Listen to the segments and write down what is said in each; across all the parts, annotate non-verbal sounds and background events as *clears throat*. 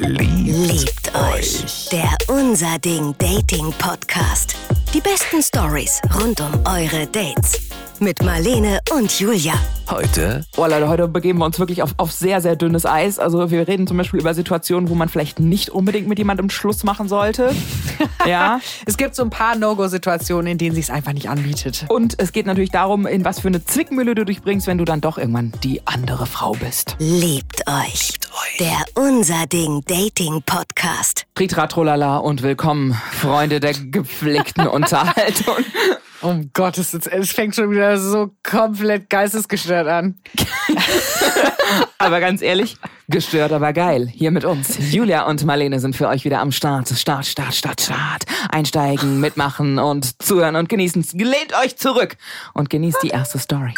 Liebt euch. Der Unser Ding Dating Podcast. Die besten Stories rund um eure Dates. Mit Marlene und Julia. Heute Boah, Leute, heute begeben wir uns wirklich auf, auf sehr, sehr dünnes Eis. Also wir reden zum Beispiel über Situationen, wo man vielleicht nicht unbedingt mit jemandem Schluss machen sollte. *laughs* ja. Es gibt so ein paar No-Go-Situationen, in denen sich einfach nicht anbietet. Und es geht natürlich darum, in was für eine Zwickmühle du dich bringst, wenn du dann doch irgendwann die andere Frau bist. Liebt euch. Der Unser Ding Dating Podcast. Tritra Trolala und willkommen, Freunde der gepflegten *laughs* Unterhaltung. Um Gottes Willen, es fängt schon wieder so komplett geistesgestört an. *laughs* Aber ganz ehrlich, gestört, aber geil. Hier mit uns. Julia und Marlene sind für euch wieder am Start. Start, Start, Start, Start. Einsteigen, mitmachen und zuhören und genießen. Lehnt euch zurück und genießt die erste Story.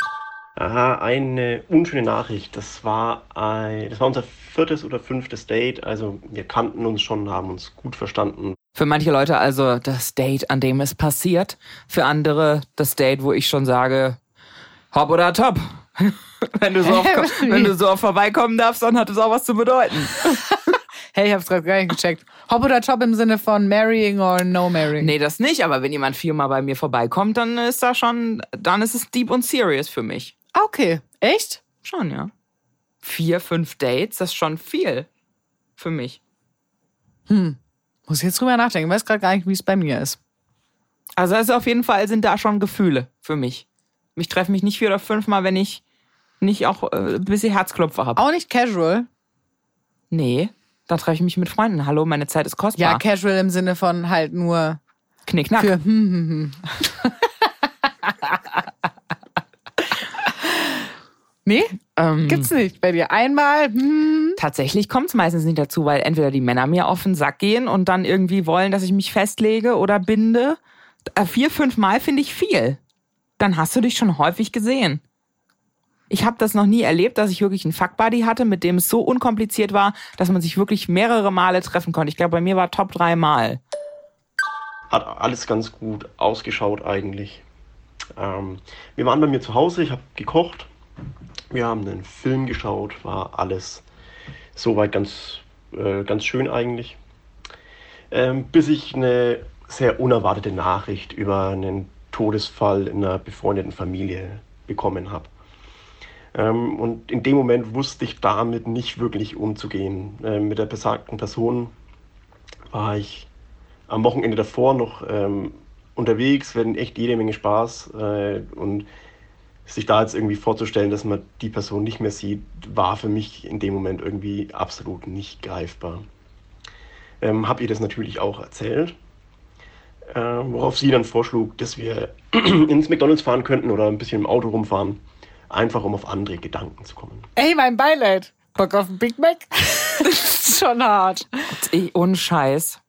Aha, eine unschöne Nachricht. Das war, ein, das war unser viertes oder fünftes Date. Also wir kannten uns schon, haben uns gut verstanden. Für manche Leute also das Date, an dem es passiert. Für andere das Date, wo ich schon sage, hopp oder top. *laughs* wenn, du so oft, wenn du so oft vorbeikommen darfst, dann hat es auch was zu bedeuten. *laughs* Hey, ich hab's gerade gar nicht gecheckt. Hop oder top im Sinne von marrying or no marrying? Nee, das nicht, aber wenn jemand viermal bei mir vorbeikommt, dann ist da schon, dann ist es deep und serious für mich. Okay, echt? Schon, ja. Vier, fünf Dates, das ist schon viel für mich. Muss ich jetzt drüber nachdenken. Ich weiß gerade gar nicht, wie es bei mir ist. Also, also auf jeden Fall sind da schon Gefühle für mich. Ich treffe mich nicht vier oder fünfmal, wenn ich nicht auch äh, ein bisschen Herzklopfer habe. Auch nicht casual. Nee, dann treffe ich mich mit Freunden. Hallo, meine Zeit ist kostbar. Ja, casual im Sinne von halt nur Knickknack. für hm, hm, hm. *laughs* Nee, Ähm, gibt's nicht bei dir. Einmal, hm. Tatsächlich kommt es meistens nicht dazu, weil entweder die Männer mir auf den Sack gehen und dann irgendwie wollen, dass ich mich festlege oder binde. Äh, Vier, fünf Mal finde ich viel. Dann hast du dich schon häufig gesehen. Ich habe das noch nie erlebt, dass ich wirklich einen Fuckbuddy hatte, mit dem es so unkompliziert war, dass man sich wirklich mehrere Male treffen konnte. Ich glaube, bei mir war Top drei Mal. Hat alles ganz gut ausgeschaut eigentlich. Ähm, wir waren bei mir zu Hause, ich habe gekocht. Wir haben einen Film geschaut, war alles soweit ganz, äh, ganz schön eigentlich. Ähm, bis ich eine sehr unerwartete Nachricht über einen Todesfall in einer befreundeten Familie bekommen habe. Ähm, und in dem Moment wusste ich damit nicht wirklich umzugehen. Ähm, mit der besagten Person war ich am Wochenende davor noch ähm, unterwegs, wir hatten echt jede Menge Spaß äh, und sich da jetzt irgendwie vorzustellen, dass man die Person nicht mehr sieht, war für mich in dem Moment irgendwie absolut nicht greifbar. Ähm, hab ihr das natürlich auch erzählt, äh, worauf sie dann vorschlug, dass wir *clears throat* ins McDonalds fahren könnten oder ein bisschen im Auto rumfahren, einfach um auf andere Gedanken zu kommen. Ey, mein Beileid. Bock auf ein Big Mac? das *laughs* ist schon hart. Ich, ohne Scheiß.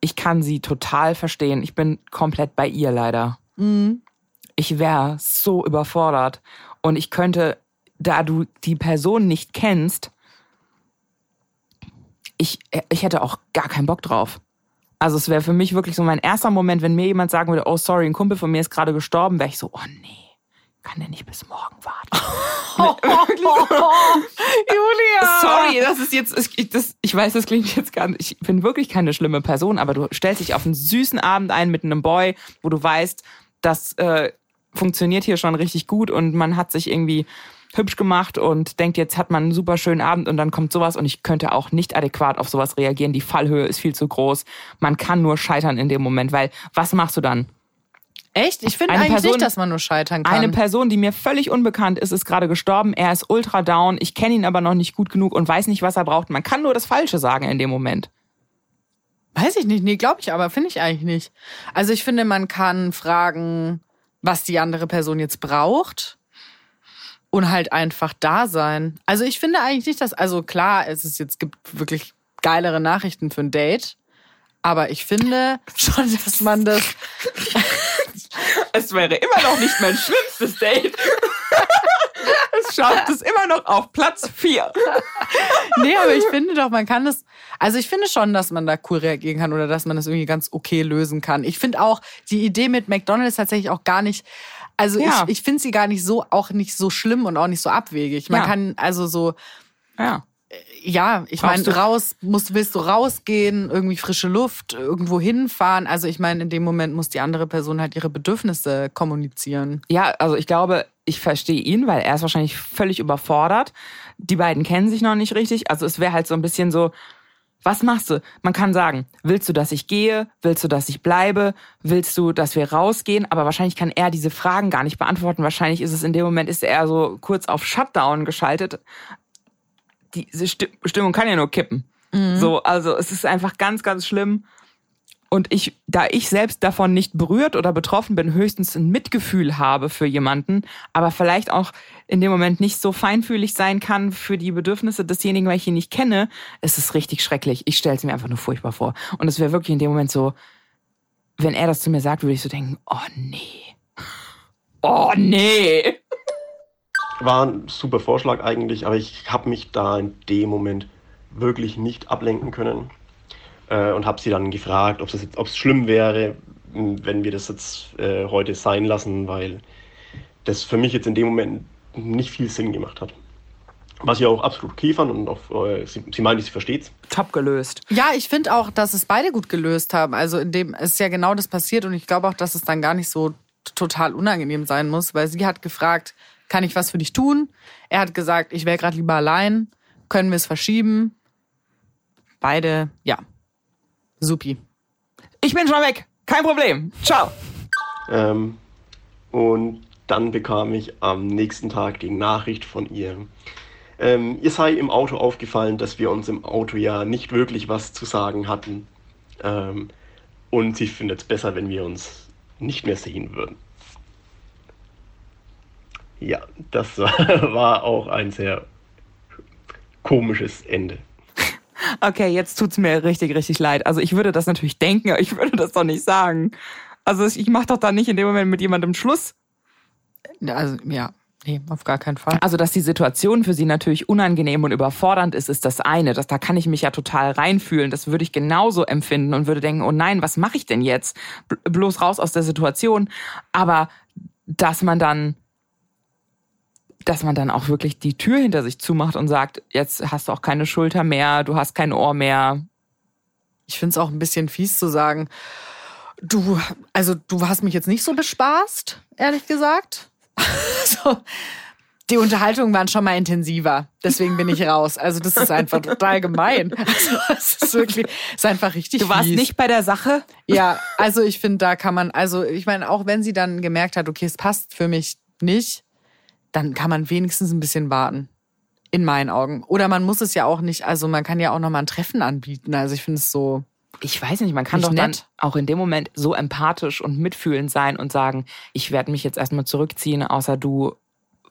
Ich kann sie total verstehen. Ich bin komplett bei ihr leider. Ich wäre so überfordert. Und ich könnte, da du die Person nicht kennst, ich, ich hätte auch gar keinen Bock drauf. Also es wäre für mich wirklich so mein erster Moment, wenn mir jemand sagen würde, oh sorry, ein Kumpel von mir ist gerade gestorben, wäre ich so, oh nee, kann der nicht bis morgen warten. *laughs* *laughs* Julia! Sorry, das ist jetzt, ich, das, ich weiß, das klingt jetzt gar nicht, ich bin wirklich keine schlimme Person, aber du stellst dich auf einen süßen Abend ein mit einem Boy, wo du weißt, das äh, funktioniert hier schon richtig gut und man hat sich irgendwie hübsch gemacht und denkt, jetzt hat man einen super schönen Abend und dann kommt sowas und ich könnte auch nicht adäquat auf sowas reagieren. Die Fallhöhe ist viel zu groß. Man kann nur scheitern in dem Moment, weil was machst du dann? Echt? Ich finde eigentlich Person- nicht, dass man nur scheitern kann. Eine Person, die mir völlig unbekannt ist, ist gerade gestorben. Er ist ultra down. Ich kenne ihn aber noch nicht gut genug und weiß nicht, was er braucht. Man kann nur das Falsche sagen in dem Moment. Weiß ich nicht. Nee, glaube ich aber. Finde ich eigentlich nicht. Also ich finde, man kann fragen, was die andere Person jetzt braucht und halt einfach da sein. Also ich finde eigentlich nicht, dass, also klar, es ist jetzt gibt wirklich geilere Nachrichten für ein Date. Aber ich finde *laughs* schon, dass man das. *laughs* Es wäre immer noch nicht mein schlimmstes Date. *laughs* schafft es immer noch auf Platz 4. Nee, aber ich finde doch, man kann es. Also ich finde schon, dass man da cool reagieren kann oder dass man das irgendwie ganz okay lösen kann. Ich finde auch die Idee mit McDonalds tatsächlich auch gar nicht. Also Ja. ich, ich finde sie gar nicht so, auch nicht so schlimm und auch nicht so abwegig. Man Ja. kann also so, Ja. Ja, ich meine, raus, musst, willst du rausgehen, irgendwie frische Luft, irgendwo hinfahren? Also ich meine, in dem Moment muss die andere Person halt ihre Bedürfnisse kommunizieren. Ja, also ich glaube, ich verstehe ihn, weil er ist wahrscheinlich völlig überfordert. Die beiden kennen sich noch nicht richtig. Also es wäre halt so ein bisschen so, was machst du? Man kann sagen, willst du, dass ich gehe? Willst du, dass ich bleibe? Willst du, dass wir rausgehen? Aber wahrscheinlich kann er diese Fragen gar nicht beantworten. Wahrscheinlich ist es in dem Moment, ist er so kurz auf Shutdown geschaltet. Diese Stimmung kann ja nur kippen. Mhm. So, also es ist einfach ganz, ganz schlimm. Und ich, da ich selbst davon nicht berührt oder betroffen bin, höchstens ein Mitgefühl habe für jemanden, aber vielleicht auch in dem Moment nicht so feinfühlig sein kann für die Bedürfnisse desjenigen, weil ich ihn nicht kenne, ist es richtig schrecklich. Ich stelle es mir einfach nur furchtbar vor. Und es wäre wirklich in dem Moment so, wenn er das zu mir sagt, würde ich so denken, oh nee. *laughs* Oh nee. War ein super Vorschlag eigentlich, aber ich habe mich da in dem Moment wirklich nicht ablenken können äh, und habe sie dann gefragt, ob es schlimm wäre, wenn wir das jetzt äh, heute sein lassen, weil das für mich jetzt in dem Moment nicht viel Sinn gemacht hat. Was ich auch absolut okay fand und auch, äh, sie, sie meinte, sie versteht's. Top gelöst. Ja, ich finde auch, dass es beide gut gelöst haben. Also in dem ist ja genau das passiert und ich glaube auch, dass es dann gar nicht so total unangenehm sein muss, weil sie hat gefragt, kann ich was für dich tun? Er hat gesagt, ich wäre gerade lieber allein, können wir es verschieben? Beide, ja, Supi. Ich bin schon weg. Kein Problem. Ciao. Ähm, und dann bekam ich am nächsten Tag die Nachricht von ihr. Ähm, ihr sei im Auto aufgefallen, dass wir uns im Auto ja nicht wirklich was zu sagen hatten. Ähm, und sie findet es besser, wenn wir uns nicht mehr sehen würden. Ja, das *laughs* war auch ein sehr komisches Ende. Okay, jetzt tut's mir richtig, richtig leid. Also ich würde das natürlich denken, aber ich würde das doch nicht sagen. Also ich mache doch dann nicht in dem Moment mit jemandem Schluss. Also ja, nee, auf gar keinen Fall. Also dass die Situation für sie natürlich unangenehm und überfordernd ist, ist das eine. Das, da kann ich mich ja total reinfühlen. Das würde ich genauso empfinden und würde denken, oh nein, was mache ich denn jetzt? Bloß raus aus der Situation. Aber dass man dann dass man dann auch wirklich die Tür hinter sich zumacht und sagt, jetzt hast du auch keine Schulter mehr, du hast kein Ohr mehr. Ich finde es auch ein bisschen fies zu sagen, du, also du hast mich jetzt nicht so bespaßt, ehrlich gesagt. *laughs* so, die Unterhaltungen waren schon mal intensiver. Deswegen bin ich raus. Also das ist einfach total gemein. *laughs* Also es ist wirklich, ist einfach richtig. Du warst fies. nicht bei der Sache? Ja, also ich finde, da kann man, also ich meine, auch wenn sie dann gemerkt hat, okay, es passt für mich nicht, dann kann man wenigstens ein bisschen warten. In meinen Augen. Oder man muss es ja auch nicht, also man kann ja auch nochmal ein Treffen anbieten. Also ich finde es so. Ich weiß nicht, man kann doch nett. dann auch in dem Moment so empathisch und mitfühlend sein und sagen, ich werde mich jetzt erstmal zurückziehen, außer du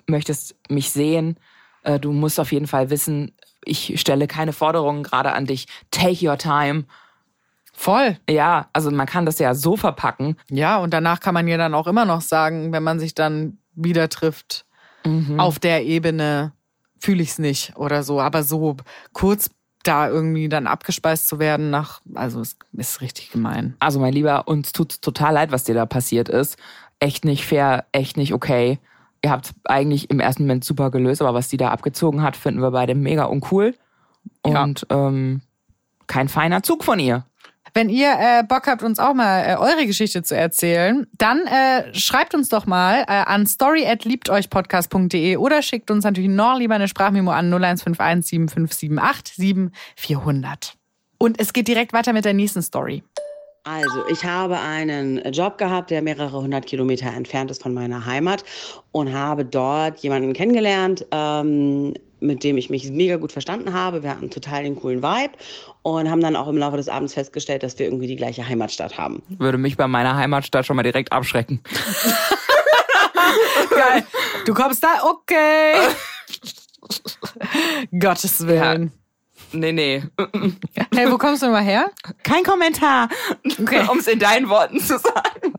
möchtest mich sehen. Äh, du musst auf jeden Fall wissen, ich stelle keine Forderungen gerade an dich. Take your time. Voll. Ja, also man kann das ja so verpacken. Ja, und danach kann man ja dann auch immer noch sagen, wenn man sich dann wieder trifft, mhm. auf der Ebene fühle ich es nicht oder so. Aber so kurz da irgendwie dann abgespeist zu werden nach, also es ist richtig gemein. Also mein Lieber, uns tut total leid, was dir da passiert ist. Echt nicht fair, echt nicht okay. Ihr habt eigentlich im ersten Moment super gelöst, aber was die da abgezogen hat, finden wir beide mega uncool. Und ja. ähm, kein feiner Zug von ihr. Wenn ihr äh, Bock habt, uns auch mal äh, eure Geschichte zu erzählen, dann äh, schreibt uns doch mal äh, an story@liebteuchpodcast.de oder schickt uns natürlich noch lieber eine Sprachmemo an 0151 7578 7400. Und es geht direkt weiter mit der nächsten Story. Also, ich habe einen Job gehabt, der mehrere hundert Kilometer entfernt ist von meiner Heimat und habe dort jemanden kennengelernt, ähm, mit dem ich mich mega gut verstanden habe. Wir hatten total den coolen Vibe und haben dann auch im Laufe des Abends festgestellt, dass wir irgendwie die gleiche Heimatstadt haben. Würde mich bei meiner Heimatstadt schon mal direkt abschrecken. *laughs* Geil. Du kommst da? Okay. *laughs* Gottes Willen. Ja. Nee, nee. Hey, wo kommst du mal her? Kein Kommentar. Okay. *laughs* Um es in deinen Worten zu sagen.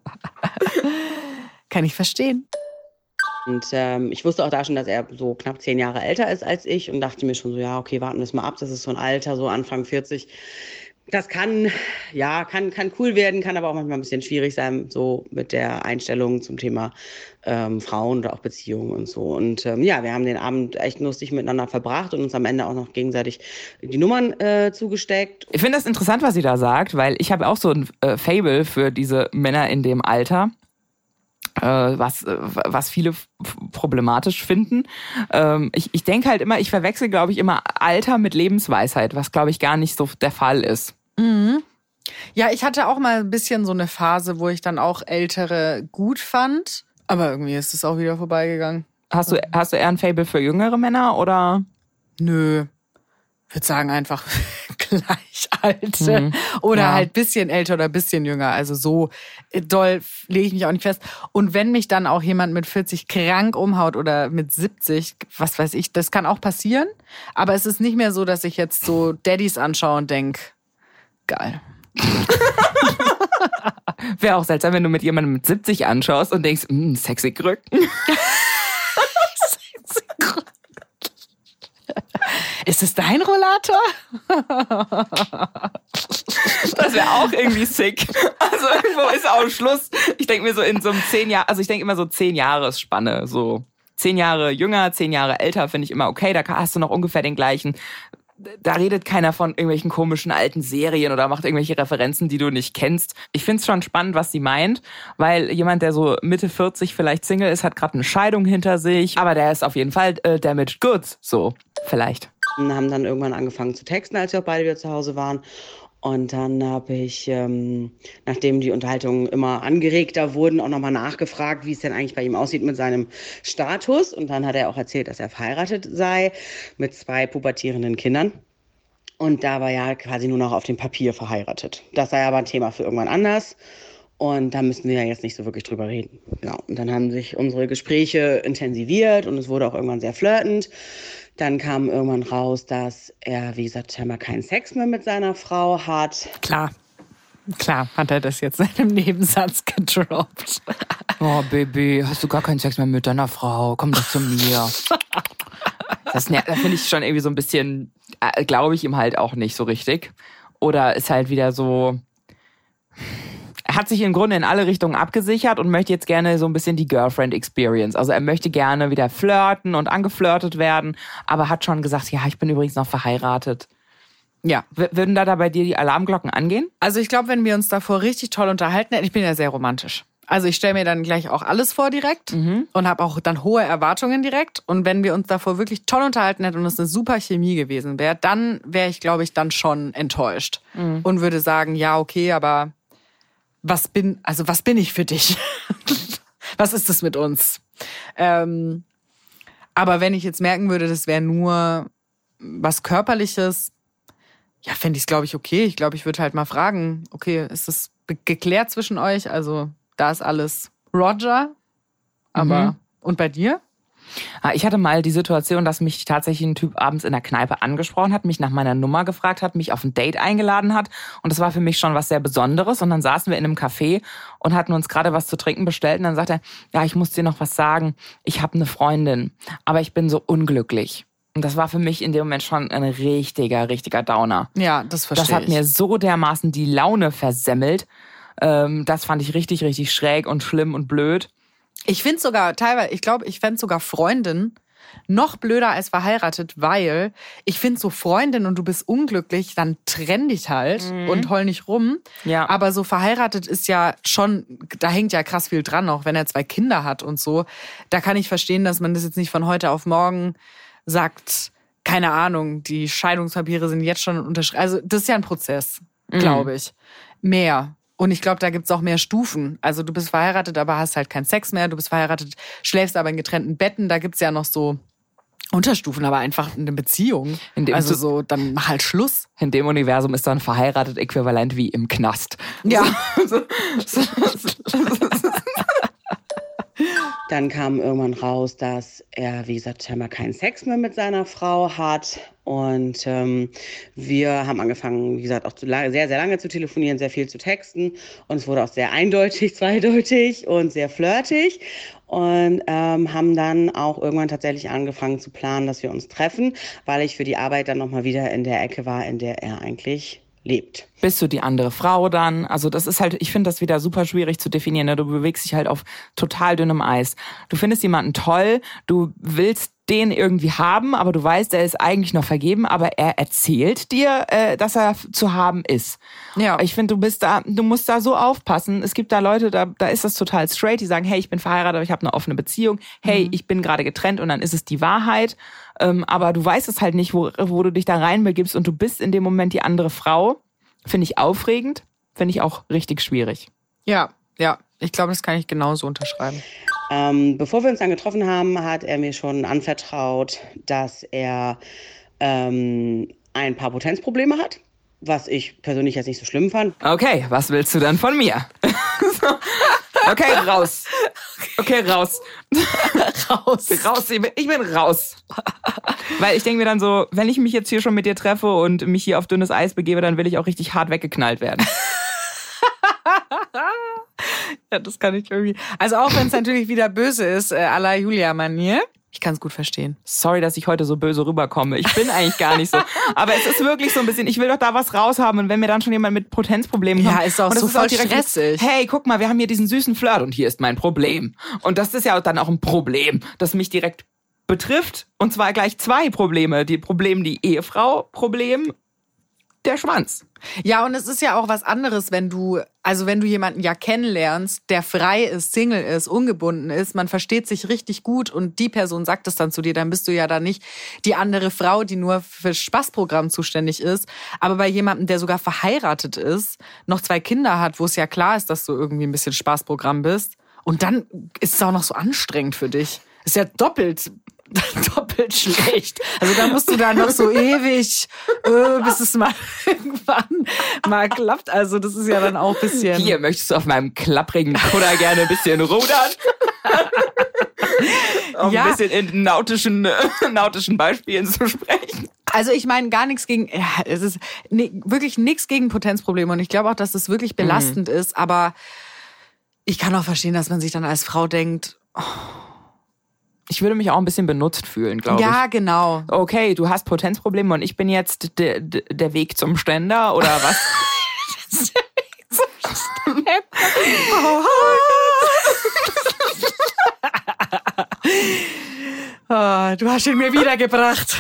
Kann ich verstehen. Und ähm, ich wusste auch da schon, dass er so knapp zehn Jahre älter ist als ich und dachte mir schon so, ja, okay, warten wir es mal ab. Das ist so ein Alter, so Anfang 40. das kann, ja, kann, kann cool werden, kann aber auch manchmal ein bisschen schwierig sein, so mit der Einstellung zum Thema ähm, Frauen oder auch Beziehungen und so. Und ähm, ja, wir haben den Abend echt lustig miteinander verbracht und uns am Ende auch noch gegenseitig die Nummern äh, zugesteckt. Ich finde das interessant, was sie da sagt, weil ich habe auch so ein äh, Fable für diese Männer in dem Alter was, äh, was viele problematisch finden. Ähm, ich ich denke halt immer, ich verwechsel, glaube ich, immer Alter mit Lebensweisheit, was, glaube ich, gar nicht so der Fall ist. Mhm. Ja, ich hatte auch mal ein bisschen so eine Phase, wo ich dann auch Ältere gut fand. Aber irgendwie ist es auch wieder vorbeigegangen. Hast du, hast du eher ein Fable für jüngere Männer oder? Nö. Ich würde sagen einfach *laughs* Gleichalte. Mhm. Oder ja. halt bisschen älter oder bisschen jünger. Also so doll lege ich mich auch nicht fest. Und wenn mich dann auch jemand mit 40 krank umhaut oder mit 70, was weiß ich, das kann auch passieren. Aber es ist nicht mehr so, dass ich jetzt so Daddys anschaue und denke, geil. *laughs* Wäre auch seltsam, wenn du mit jemandem mit 70 anschaust und denkst, hm, sexy Krücken. *laughs* sexy Krücken. Ist es dein Rollator? Das wäre auch irgendwie sick. Also irgendwo ist auch Schluss. Ich denke mir so in so einem zehn Jahre, also ich denke immer so zehn Jahresspanne, so zehn Jahre jünger, zehn Jahre älter, finde ich immer okay. Da hast du noch ungefähr den gleichen da redet keiner von irgendwelchen komischen alten Serien oder macht irgendwelche Referenzen, die du nicht kennst. Ich find's schon spannend, was sie meint, weil jemand, der so Mitte 40 vielleicht Single ist, hat gerade eine Scheidung hinter sich, aber der ist auf jeden Fall äh, damaged goods, so vielleicht. Und haben dann irgendwann angefangen zu texten, als wir auch beide wieder zu Hause waren. Und dann habe ich, ähm, nachdem die Unterhaltungen immer angeregter wurden, auch nochmal nachgefragt, wie es denn eigentlich bei ihm aussieht mit seinem Status. Und dann hat er auch erzählt, dass er verheiratet sei mit zwei pubertierenden Kindern. Und da war ja quasi nur noch auf dem Papier verheiratet. Das sei aber ein Thema für irgendwann anders. Und da müssen wir ja jetzt nicht so wirklich drüber reden. Genau. Und dann haben sich unsere Gespräche intensiviert und es wurde auch irgendwann sehr flirtend. Dann kam irgendwann raus, dass er, wie gesagt, scheinbar keinen Sex mehr mit seiner Frau hat. Klar. Klar, hat er das jetzt *laughs* in einem Nebensatz gedroppt. Oh, Baby, hast du gar keinen Sex mehr mit deiner Frau? Komm doch zu mir. Das, das finde ich schon irgendwie so ein bisschen, äh, glaube ich ihm halt auch nicht so richtig. Oder ist halt wieder so, hat sich im Grunde in alle Richtungen abgesichert und möchte jetzt gerne so ein bisschen die Girlfriend Experience. Also er möchte gerne wieder flirten und angeflirtet werden, aber hat schon gesagt, ja, ich bin übrigens noch verheiratet. Ja. Würden da, da bei dir die Alarmglocken angehen? Also ich glaube, wenn wir uns davor richtig toll unterhalten hätten, ich bin ja sehr romantisch. Also ich stelle mir dann gleich auch alles vor direkt mhm. und habe auch dann hohe Erwartungen direkt. Und wenn wir uns davor wirklich toll unterhalten hätten und es eine super Chemie gewesen wäre, dann wäre ich, glaube ich, dann schon enttäuscht mhm. und würde sagen, ja, okay, aber was bin, also was bin ich für dich? *laughs* was ist das mit uns? Ähm, aber wenn ich jetzt merken würde, das wäre nur was Körperliches, ja, fände ich es, glaube ich, okay. Ich glaube, ich würde halt mal fragen, okay, ist das geklärt zwischen euch? Also da ist alles Roger, aber mhm. und bei dir? Ah, ich hatte mal die Situation, dass mich tatsächlich ein Typ abends in der Kneipe angesprochen hat, mich nach meiner Nummer gefragt hat, mich auf ein Date eingeladen hat. Und das war für mich schon was sehr Besonderes. Und dann saßen wir in einem Café und hatten uns gerade was zu trinken bestellt. Und dann sagt er, ja, ich muss dir noch was sagen. Ich habe eine Freundin, aber ich bin so unglücklich. Und das war für mich in dem Moment schon ein richtiger, richtiger Downer. Ja, das verstehe ich. Das hat mir so dermaßen die Laune versemmelt. Ähm, das fand ich richtig, richtig schräg und schlimm und blöd. Ich finde sogar teilweise, ich glaube, ich fände sogar Freundin noch blöder als verheiratet, weil ich finde so Freundin und du bist unglücklich, dann trenn dich halt mhm. und heul nicht rum. Ja. Aber so verheiratet ist ja schon, da hängt ja krass viel dran, auch wenn er zwei Kinder hat und so. Da kann ich verstehen, dass man das jetzt nicht von heute auf morgen sagt, keine Ahnung, die Scheidungspapiere sind jetzt schon unterschrieben. Also das ist ja ein Prozess, mhm. glaube ich. Mehr. Und ich glaube, da gibt's auch mehr Stufen. Also du bist verheiratet, aber hast halt keinen Sex mehr. Du bist verheiratet, schläfst aber in getrennten Betten. Da gibt's ja noch so Unterstufen, aber einfach eine Beziehung. also so, dann mach halt Schluss. In dem Universum ist dann verheiratet äquivalent wie im Knast. Ja. *laughs* Dann kam irgendwann raus, dass er, wie gesagt, scheinbar keinen Sex mehr mit seiner Frau hat. Und ähm, wir haben angefangen, wie gesagt, auch lange, sehr, sehr lange zu telefonieren, sehr viel zu texten. Und es wurde auch sehr eindeutig, *laughs* zweideutig und sehr flirtig. Und ähm, haben dann auch irgendwann tatsächlich angefangen zu planen, dass wir uns treffen, weil ich für die Arbeit dann nochmal wieder in der Ecke war, in der er eigentlich lebt. Bist du die andere Frau dann? Also das ist halt, ich finde das wieder super schwierig zu definieren. Ne? Du bewegst dich halt auf total dünnem Eis. Du findest jemanden toll, du willst den irgendwie haben, aber du weißt, er ist eigentlich noch vergeben, aber er erzählt dir, äh, dass er zu haben ist. Ja. Ich finde, du bist da, du musst da so aufpassen. Es gibt da Leute, da, da ist das total straight, die sagen, hey, ich bin verheiratet, aber ich habe eine offene Beziehung. Hey, Mhm. ich bin gerade getrennt und dann ist es die Wahrheit. Ähm, aber du weißt es halt nicht, wo, wo du dich da reinbegibst und du bist in dem Moment die andere Frau. Finde ich aufregend, finde ich auch richtig schwierig. Ja, ja. Ich glaube, das kann ich genauso unterschreiben. Ähm, bevor wir uns dann getroffen haben, hat er mir schon anvertraut, dass er ähm, ein paar Potenzprobleme hat, was ich persönlich jetzt nicht so schlimm fand. Okay, was willst du dann von mir? *laughs* Okay, raus. Okay, raus. *laughs* Raus. Raus, ich bin, raus. Weil ich denke mir dann so, wenn ich mich jetzt hier schon mit dir treffe und mich hier auf dünnes Eis begebe, dann will ich auch richtig hart weggeknallt werden. *laughs* *laughs* Ja, das kann ich irgendwie. Also auch wenn es natürlich wieder böse ist, äh, à la Julia-Manier. Ich kann es gut verstehen. Sorry, dass ich heute so böse rüberkomme. Ich bin eigentlich gar nicht so. Aber es ist wirklich so ein bisschen, ich will doch da was raushaben. Und wenn mir dann schon jemand mit Potenzproblemen Ja, kommt. ist auch so voll stressig. Hey, guck mal, wir haben hier diesen süßen Flirt und hier ist mein Problem. Und das ist ja dann auch ein Problem, das mich direkt betrifft. Und zwar gleich zwei Probleme. Die Problem, die Ehefrau, Problem, der Schwanz. Ja, und es ist ja auch was anderes, wenn du, also wenn du jemanden ja kennenlernst, der frei ist, Single ist, ungebunden ist, man versteht sich richtig gut und die Person sagt es dann zu dir, dann bist du ja da nicht die andere Frau, die nur für Spaßprogramm zuständig ist. Aber bei jemandem, der sogar verheiratet ist, noch zwei Kinder hat, wo es ja klar ist, dass du irgendwie ein bisschen Spaßprogramm bist, und dann ist es auch noch so anstrengend für dich. Ist ja doppelt *laughs* doppelt schlecht. Also da musst du dann noch so *laughs* ewig, äh, bis es mal *laughs* irgendwann mal klappt. Also das ist ja dann auch ein bisschen. Hier möchtest du auf meinem klapprigen Kutter gerne ein bisschen rudern. um Ja. ein bisschen in nautischen, nautischen Beispielen zu sprechen. Also ich meine gar nichts gegen, ja, es ist ni- wirklich nichts gegen Potenzprobleme und ich glaube auch, dass das wirklich belastend ist. Aber ich kann auch verstehen, dass man sich dann als Frau denkt, Ich würde mich auch ein bisschen benutzt fühlen, glaube ja ich. genau. Okay, du hast Potenzprobleme und ich bin jetzt de, de, der Weg zum Ständer oder *laughs* was? Ah, *laughs* du hast ihn mir wiedergebracht.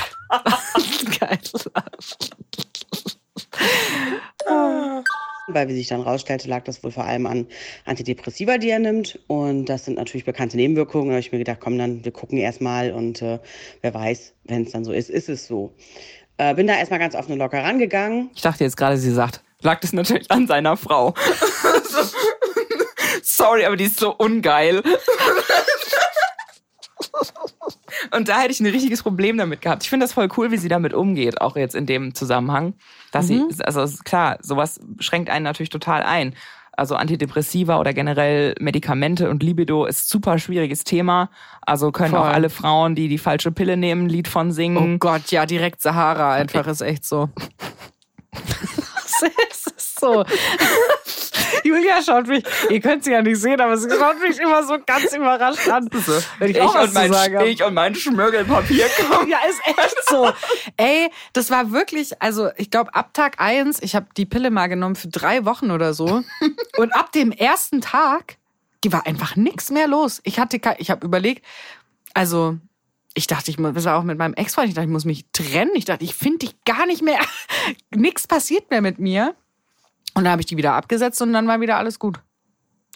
Geil. Weil, wie sich dann rausstellte, lag das wohl vor allem an Antidepressiva, die er nimmt. Und das sind natürlich bekannte Nebenwirkungen. Da habe ich mir gedacht, komm, dann wir gucken erstmal und äh, wer weiß, wenn es dann so ist, ist es so. Äh, bin da erstmal ganz offen und locker rangegangen. Ich dachte jetzt gerade, sie sagt, lag das natürlich an seiner Frau. So. *laughs* Sorry, aber die ist so ungeil. *laughs* Und da hätte ich ein richtiges Problem damit gehabt. Ich finde das voll cool, wie sie damit umgeht, auch jetzt in dem Zusammenhang. Dass sie, also klar, sowas schränkt einen natürlich total ein. Also Antidepressiva oder generell Medikamente und Libido ist super schwieriges Thema. Also können auch Voll. alle Frauen, die die falsche Pille nehmen, ein Lied von Oh singen. Gott, ja, direkt Sahara einfach ist echt so. *laughs* *laughs* es ist so. Julia schaut mich, ihr könnt sie ja nicht sehen, aber sie schaut mich immer so ganz überrascht an. Wenn ich, Ich auch was und, mein, zu ich und mein Schmirgelpapier kommen. Ja, ist echt so. Ey, das war wirklich, also ich glaube, ab Tag eins, ich habe die Pille mal genommen für drei Wochen oder so. *laughs* Und ab dem ersten Tag war einfach nichts mehr los. Ich hatte, ich habe überlegt, also ich dachte, ich muss, das war auch mit meinem Ex-Freund, ich dachte, ich muss mich trennen. Ich dachte, ich finde dich gar nicht mehr. *laughs* Nichts passiert mehr mit mir. Und dann habe ich die wieder abgesetzt und dann war wieder alles gut.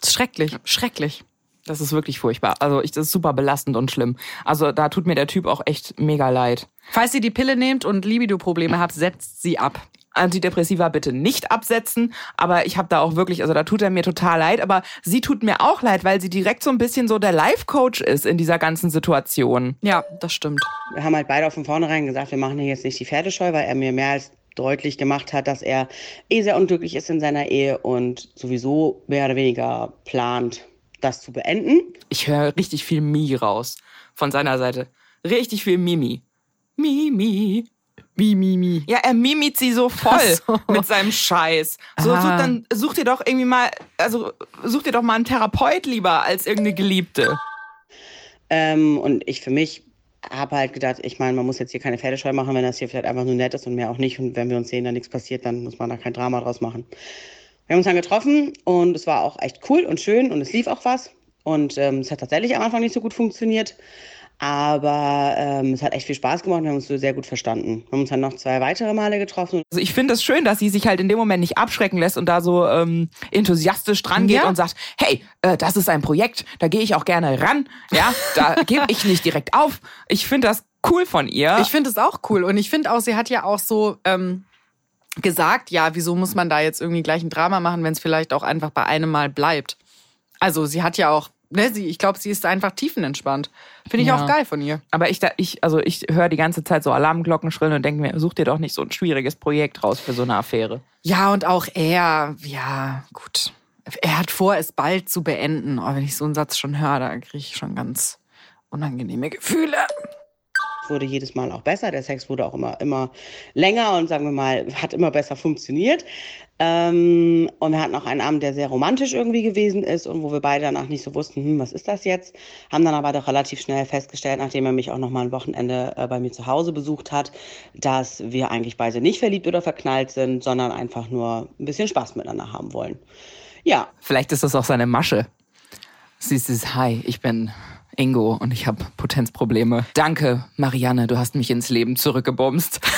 Schrecklich, schrecklich. Das ist wirklich furchtbar. Also ich, das ist super belastend und schlimm. Also da tut mir der Typ auch echt mega leid. Falls ihr die Pille nehmt und Libido-Probleme habt, setzt sie ab. Antidepressiva bitte nicht absetzen, aber ich habe da auch wirklich, also da tut er mir total leid, aber sie tut mir auch leid, weil sie direkt so ein bisschen so der Life-Coach ist in dieser ganzen Situation. Ja, das stimmt. Wir haben halt beide von vornherein gesagt, wir machen hier jetzt nicht die Pferdescheu, weil er mir mehr als deutlich gemacht hat, dass er eh sehr unglücklich ist in seiner Ehe und sowieso mehr oder weniger plant, das zu beenden. Ich höre richtig viel Mi raus von seiner Seite. Richtig viel Mimi. Mimi. Wie Mimi. Ja, er mimit sie so voll so. mit seinem Scheiß. So, Ah. such, dann such dir doch irgendwie mal, also such dir doch mal einen Therapeut lieber als irgendeine Geliebte. Ähm, und ich für mich habe halt gedacht, ich meine, man muss jetzt hier keine Pferdescheu machen, wenn das hier vielleicht einfach nur nett ist und mehr auch nicht. Und wenn wir uns sehen, dann nichts passiert, dann muss man da kein Drama draus machen. Wir haben uns dann getroffen und es war auch echt cool und schön und es lief auch was. Und ähm, es hat tatsächlich am Anfang nicht so gut funktioniert. Aber ähm, es hat echt viel Spaß gemacht und wir haben uns so sehr gut verstanden. Wir haben uns dann noch zwei weitere Male getroffen. Also ich finde es schön, dass sie sich halt in dem Moment nicht abschrecken lässt und da so ähm, enthusiastisch dran geht Ja. und sagt, hey, äh, das ist ein Projekt, da gehe ich auch gerne ran. Ja, da *laughs* gebe ich nicht direkt auf. Ich finde das cool von ihr. Ich finde es auch cool. Und ich finde auch, sie hat ja auch so ähm, gesagt, ja, wieso muss man da jetzt irgendwie gleich ein Drama machen, wenn es vielleicht auch einfach bei einem Mal bleibt. Also sie hat ja auch, ne, sie, ich glaube, sie ist einfach tiefenentspannt. Finde ich Ja. auch geil von ihr. Aber ich, da, ich, also ich höre die ganze Zeit so Alarmglocken schrillen und denke mir, such dir doch nicht so ein schwieriges Projekt raus für so eine Affäre. Ja, und auch er, ja, gut. Er hat vor, es bald zu beenden. Aber wenn ich so einen Satz schon höre, da kriege ich schon ganz unangenehme Gefühle. Wurde jedes Mal auch besser. Der Sex wurde auch immer, immer länger und sagen wir mal, hat immer besser funktioniert. Ähm, und wir hatten auch einen Abend, der sehr romantisch irgendwie gewesen ist und wo wir beide danach nicht so wussten, hm, was ist das jetzt? Haben dann aber doch relativ schnell festgestellt, nachdem er mich auch noch mal ein Wochenende äh, bei mir zu Hause besucht hat, dass wir eigentlich beide nicht verliebt oder verknallt sind, sondern einfach nur ein bisschen Spaß miteinander haben wollen. Ja, Vielleicht ist das auch seine Masche. Sie ist, hi, ich bin Ingo und ich habe Potenzprobleme. Danke, Marianne, du hast mich ins Leben zurückgebumst. *laughs*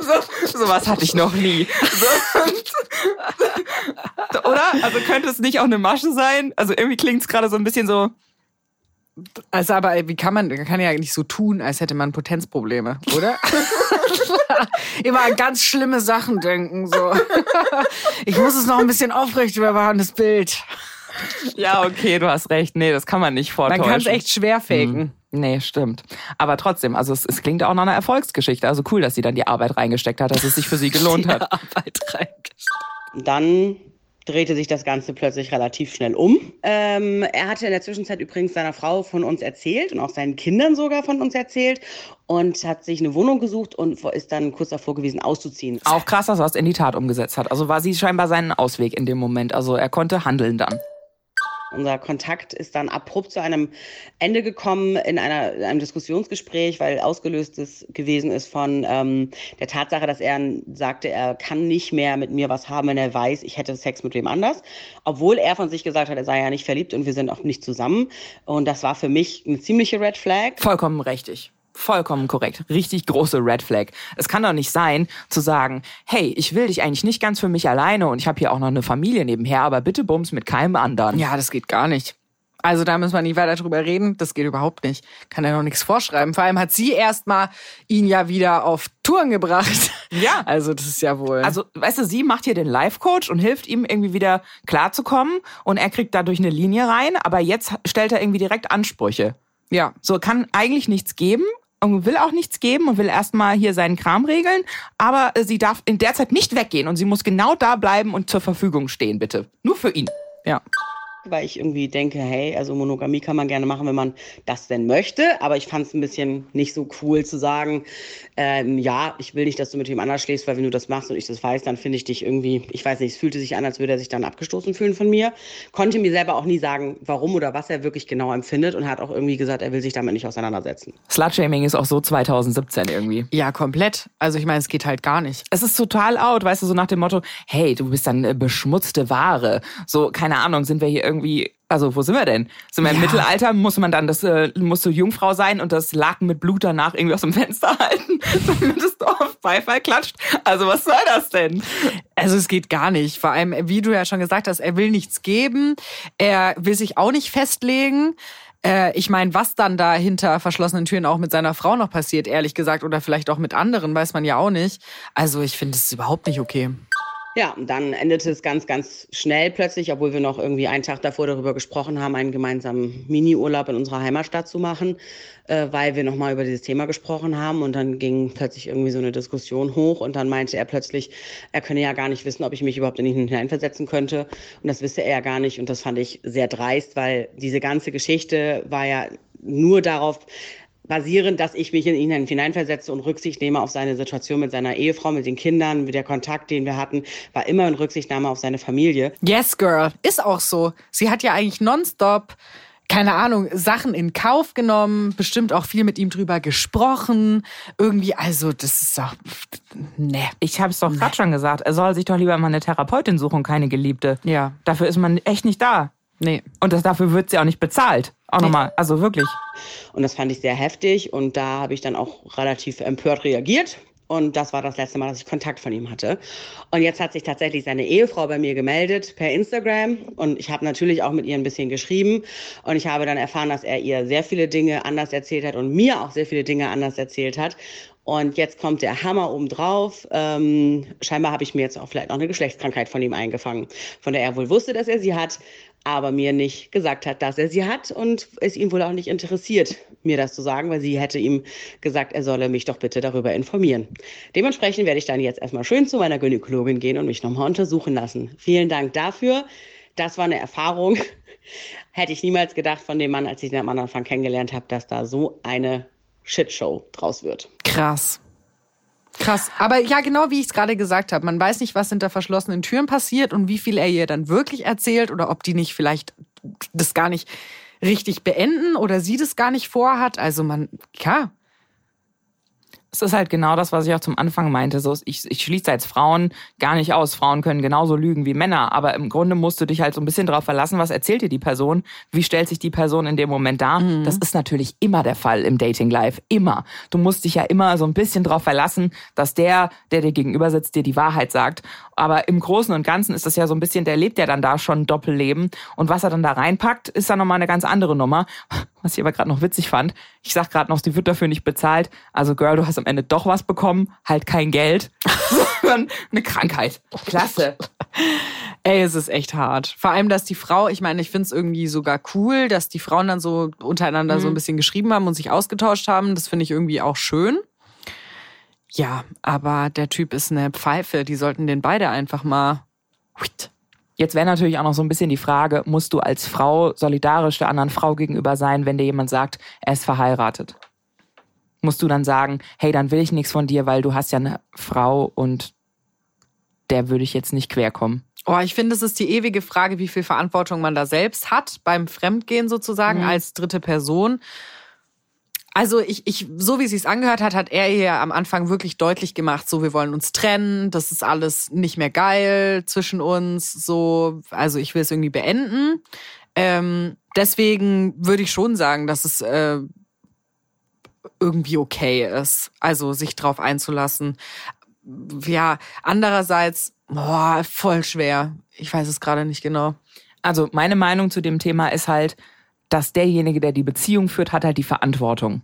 so, sowas hatte ich noch nie. So, oder? Also könnte es nicht auch eine Masche sein? Also irgendwie klingt es gerade so ein bisschen so. Also, aber wie kann man, man kann ja nicht so tun, als hätte man Potenzprobleme, oder? *laughs* Immer an ganz schlimme Sachen denken, so. Ich muss es noch ein bisschen aufrecht bewahren, das Bild. Ja, okay, du hast recht. Nee, das kann man nicht Man vortäuschen. kann es echt schwer faken. Nee, stimmt. Aber trotzdem, also es, es klingt auch nach einer Erfolgsgeschichte. Also cool, dass sie dann die Arbeit reingesteckt hat, dass es sich für sie *laughs* gelohnt hat. Arbeit reingesteckt. Dann drehte sich das Ganze plötzlich relativ schnell um. Ähm, er hatte in der Zwischenzeit übrigens seiner Frau von uns erzählt und auch seinen Kindern sogar von uns erzählt und hat sich eine Wohnung gesucht und ist dann kurz davor gewesen, auszuziehen. Auch krass, dass er es in die Tat umgesetzt hat. Also war sie scheinbar seinen Ausweg in dem Moment. Also er konnte handeln dann. Unser Kontakt ist dann abrupt zu einem Ende gekommen in, einer, in einem Diskussionsgespräch, weil ausgelöst ist, gewesen ist von ähm, der Tatsache, dass er sagte, er kann nicht mehr mit mir was haben, wenn er weiß, ich hätte Sex mit wem anders. Obwohl er von sich gesagt hat, er sei ja nicht verliebt und wir sind auch nicht zusammen. Und das war für mich eine ziemliche Red Flag. Vollkommen richtig. Vollkommen korrekt. Richtig große Red Flag. Es kann doch nicht sein, zu sagen, hey, ich will dich eigentlich nicht ganz für mich alleine und ich habe hier auch noch eine Familie nebenher, aber bitte bums mit keinem anderen. Ja, das geht gar nicht. Also da müssen wir nicht weiter drüber reden. Das geht überhaupt nicht. Kann er noch nichts vorschreiben. Vor allem hat sie erstmal ihn ja wieder auf Touren gebracht. Ja. *laughs* Also das ist ja wohl. Also, weißt du, sie macht hier den Life-Coach und hilft ihm irgendwie wieder klarzukommen und er kriegt dadurch eine Linie rein, aber jetzt stellt er irgendwie direkt Ansprüche. ja. So kann eigentlich nichts geben und will auch nichts geben und will erstmal hier seinen Kram regeln, aber äh, sie darf in der Zeit nicht weggehen und sie muss genau da bleiben und zur Verfügung stehen, bitte. Nur für ihn. Ja. Weil ich irgendwie denke, hey, also Monogamie kann man gerne machen, wenn man das denn möchte. Aber ich fand es ein bisschen nicht so cool zu sagen, ähm, ja, ich will nicht, dass du mit wem anders schläfst, weil wenn du das machst und ich das weiß, dann finde ich dich irgendwie, ich weiß nicht, es fühlte sich an, als würde er sich dann abgestoßen fühlen von mir. Konnte mir selber auch nie sagen, warum oder was er wirklich genau empfindet und hat auch irgendwie gesagt, er will sich damit nicht auseinandersetzen. Slutshaming ist auch so 2017 irgendwie. Ja, komplett. Also ich meine, es geht halt gar nicht. Es ist total out, weißt du, so nach dem Motto, hey, du bist dann äh, beschmutzte Ware. So, keine Ahnung, sind wir hier irgendwie, also wo sind wir denn? Sind wir im Ja. Mittelalter? Muss man dann, das, äh, musst du Jungfrau sein und das Laken mit Blut danach irgendwie aus dem Fenster *laughs* halten, damit das Dorf Beifall klatscht? Also was soll das denn? Also es geht gar nicht. Vor allem, wie du ja schon gesagt hast, er will nichts geben. Er will sich auch nicht festlegen. Äh, ich meine, was dann da hinter verschlossenen Türen auch mit seiner Frau noch passiert, ehrlich gesagt, oder vielleicht auch mit anderen, weiß man ja auch nicht. Also ich finde es überhaupt nicht okay. Ja, und dann endete es ganz, ganz schnell plötzlich, obwohl wir noch irgendwie einen Tag davor darüber gesprochen haben, einen gemeinsamen Mini-Urlaub in unserer Heimatstadt zu machen, äh, weil wir nochmal über dieses Thema gesprochen haben. Und dann ging plötzlich irgendwie so eine Diskussion hoch und dann meinte er plötzlich, er könne ja gar nicht wissen, ob ich mich überhaupt in ihn hineinversetzen könnte. Und das wisse er ja gar nicht. Und das fand ich sehr dreist, weil diese ganze Geschichte war ja nur darauf basierend, dass ich mich in ihn hineinversetze und Rücksicht nehme auf seine Situation mit seiner Ehefrau, mit den Kindern, mit der Kontakt, den wir hatten, war immer in Rücksichtnahme auf seine Familie. Yes, girl. Ist auch so. Sie hat ja eigentlich nonstop keine Ahnung, Sachen in Kauf genommen, bestimmt auch viel mit ihm drüber gesprochen. Irgendwie, also das ist doch, ne. Ich habe es doch gerade schon gesagt. Er soll sich doch lieber mal eine Therapeutin suchen, keine Geliebte. Ja. Dafür ist man echt nicht da. Nee. Und das, dafür wird sie auch nicht bezahlt. Auch nochmal. Also wirklich. Und das fand ich sehr heftig und da habe ich dann auch relativ empört reagiert. Und das war das letzte Mal, dass ich Kontakt von ihm hatte. Und jetzt hat sich tatsächlich seine Ehefrau bei mir gemeldet per Instagram. Und ich habe natürlich auch mit ihr ein bisschen geschrieben. Und ich habe dann erfahren, dass er ihr sehr viele Dinge anders erzählt hat und mir auch sehr viele Dinge anders erzählt hat. Und jetzt kommt der Hammer obendrauf. Ähm, scheinbar habe ich mir jetzt auch vielleicht noch eine Geschlechtskrankheit von ihm eingefangen, von der er wohl wusste, dass er sie hat, aber mir nicht gesagt hat, dass er sie hat und es ihn wohl auch nicht interessiert, mir das zu sagen, weil sie hätte ihm gesagt, er solle mich doch bitte darüber informieren. Dementsprechend werde ich dann jetzt erstmal schön zu meiner Gynäkologin gehen und mich nochmal untersuchen lassen. Vielen Dank dafür. Das war eine Erfahrung. *laughs* Hätte ich niemals gedacht von dem Mann, als ich ihn am Anfang kennengelernt habe, dass da so eine Shitshow draus wird. Krass. Krass. Aber ja, genau wie ich es gerade gesagt habe, man weiß nicht, was hinter verschlossenen Türen passiert und wie viel er ihr dann wirklich erzählt oder ob die nicht vielleicht das gar nicht richtig beenden oder sie das gar nicht vorhat. Also man, ja, Es ist halt genau das, was ich auch zum Anfang meinte. So, ich, ich schließe als Frauen gar nicht aus. Frauen können genauso lügen wie Männer, aber im Grunde musst du dich halt so ein bisschen darauf verlassen, was erzählt dir die Person, wie stellt sich die Person in dem Moment dar. Das ist natürlich immer der Fall im Dating Life, immer. Du musst dich ja immer so ein bisschen darauf verlassen, dass der, der dir gegenüber sitzt, dir die Wahrheit sagt. Aber im Großen und Ganzen ist das ja so ein bisschen, der lebt ja dann da schon ein Doppelleben und was er dann da reinpackt, ist dann nochmal eine ganz andere Nummer. Was ich aber gerade noch witzig fand, ich sag gerade noch, sie wird dafür nicht bezahlt. Also Girl, du hast am Ende doch was bekommen, halt kein Geld, *laughs* sondern eine Krankheit. Klasse. Ey, es ist echt hart. Vor allem, dass die Frau, ich meine, ich finde es irgendwie sogar cool, dass die Frauen dann so untereinander so ein bisschen geschrieben haben und sich ausgetauscht haben. Das finde ich irgendwie auch schön. Ja, aber der Typ ist eine Pfeife. Die sollten den beide einfach mal. Jetzt wäre natürlich auch noch so ein bisschen die Frage, musst du als Frau solidarisch der anderen Frau gegenüber sein, wenn dir jemand sagt, er ist verheiratet? Musst du dann sagen, hey, dann will ich nichts von dir, weil du hast ja eine Frau und der würde ich jetzt nicht querkommen. Oh, ich finde, es ist die ewige Frage, wie viel Verantwortung man da selbst hat beim Fremdgehen sozusagen als dritte Person. Also ich, ich, so wie es sich angehört hat, hat er ihr am Anfang wirklich deutlich gemacht, so wir wollen uns trennen, das ist alles nicht mehr geil zwischen uns, so, also ich will es irgendwie beenden. Ähm, deswegen würde ich schon sagen, dass es äh, irgendwie okay ist, also sich drauf einzulassen. Ja, andererseits, boah, voll schwer. Ich weiß es gerade nicht genau. Also meine Meinung zu dem Thema ist halt, dass derjenige, der die Beziehung führt, hat halt die Verantwortung.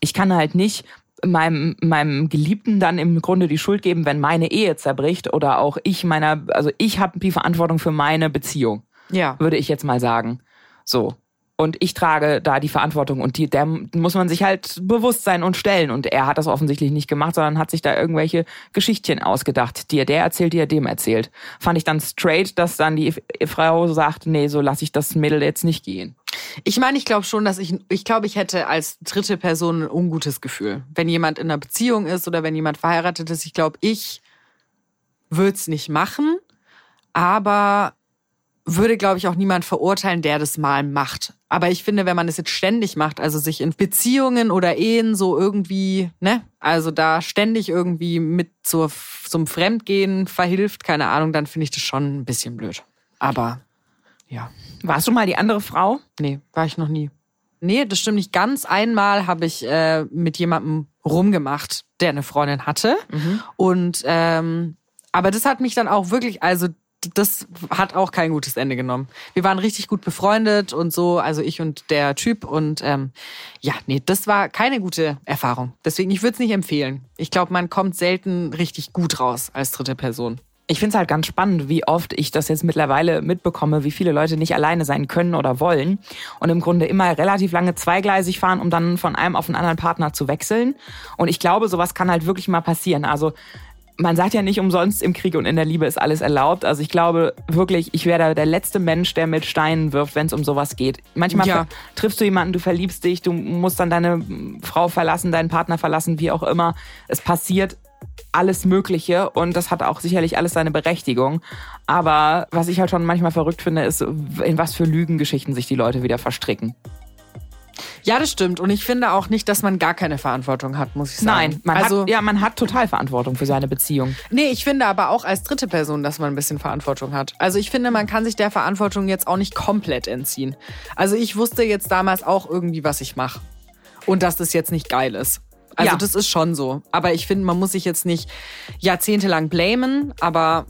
Ich kann halt nicht meinem, meinem Geliebten dann im Grunde die Schuld geben, wenn meine Ehe zerbricht oder auch ich meiner, also ich habe die Verantwortung für meine Beziehung, Ja. würde ich jetzt mal sagen. So. Und ich trage da die Verantwortung und die, der muss man sich halt bewusst sein und stellen. Und er hat das offensichtlich nicht gemacht, sondern hat sich da irgendwelche Geschichtchen ausgedacht, die er der erzählt, die er dem erzählt. Fand ich dann straight, dass dann die Frau sagt, nee, so lasse ich das Mädel jetzt nicht gehen. Ich meine, ich glaube schon, dass ich, ich glaube, ich hätte als dritte Person ein ungutes Gefühl. Wenn jemand in einer Beziehung ist oder wenn jemand verheiratet ist, ich glaube, ich würde es nicht machen, aber würde, glaube ich, auch niemand verurteilen, der das mal macht. Aber ich finde, wenn man das jetzt ständig macht, also sich in Beziehungen oder Ehen so irgendwie, ne, also da ständig irgendwie mit zur, zum Fremdgehen verhilft, keine Ahnung, dann finde ich das schon ein bisschen blöd. Aber ja. Warst du mal die andere Frau? Nee, war ich noch nie. Nee, das stimmt nicht ganz. Einmal habe ich äh, mit jemandem rumgemacht, der eine Freundin hatte. Und ähm, aber das hat mich dann auch wirklich, also das hat auch kein gutes Ende genommen. Wir waren richtig gut befreundet und so, also ich und der Typ. Und ähm, ja, nee, das war keine gute Erfahrung. Deswegen, ich würde es nicht empfehlen. Ich glaube, man kommt selten richtig gut raus als dritte Person. Ich finde es halt ganz spannend, wie oft ich das jetzt mittlerweile mitbekomme, wie viele Leute nicht alleine sein können oder wollen und im Grunde immer relativ lange zweigleisig fahren, um dann von einem auf einen anderen Partner zu wechseln. Und ich glaube, sowas kann halt wirklich mal passieren. Also man sagt ja nicht umsonst, im Krieg und in der Liebe ist alles erlaubt. Also ich glaube wirklich, ich wäre der letzte Mensch, der mit Steinen wirft, wenn es um sowas geht. Manchmal Ja. triffst du jemanden, du verliebst dich, du musst dann deine Frau verlassen, deinen Partner verlassen, wie auch immer. Es passiert alles Mögliche und das hat auch sicherlich alles seine Berechtigung. Aber was ich halt schon manchmal verrückt finde, ist, in was für Lügengeschichten sich die Leute wieder verstricken. Ja, das stimmt. Und ich finde auch nicht, dass man gar keine Verantwortung hat, muss ich sagen. Nein, man also, hat, ja, man hat total Verantwortung für seine Beziehung. Nee, ich finde aber auch als dritte Person, dass man ein bisschen Verantwortung hat. Also ich finde, man kann sich der Verantwortung jetzt auch nicht komplett entziehen. Also ich wusste jetzt damals auch irgendwie, was ich mache. Und dass das jetzt nicht geil ist. Also Ja. das ist schon so. Aber ich finde, man muss sich jetzt nicht jahrzehntelang blamen, aber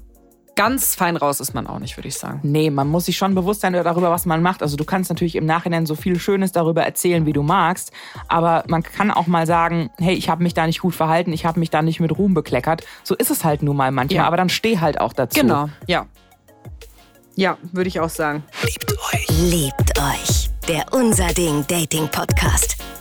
ganz fein raus ist man auch nicht, würde ich sagen. Nee, man muss sich schon bewusst sein darüber, was man macht. Also du kannst natürlich im Nachhinein so viel Schönes darüber erzählen, wie du magst. Aber man kann auch mal sagen, hey, ich habe mich da nicht gut verhalten, ich habe mich da nicht mit Ruhm bekleckert. So ist es halt nun mal manchmal. Ja. Aber dann steh halt auch dazu. Genau, ja. Ja, würde ich auch sagen. Liebt euch. Der Unser Ding Dating Podcast.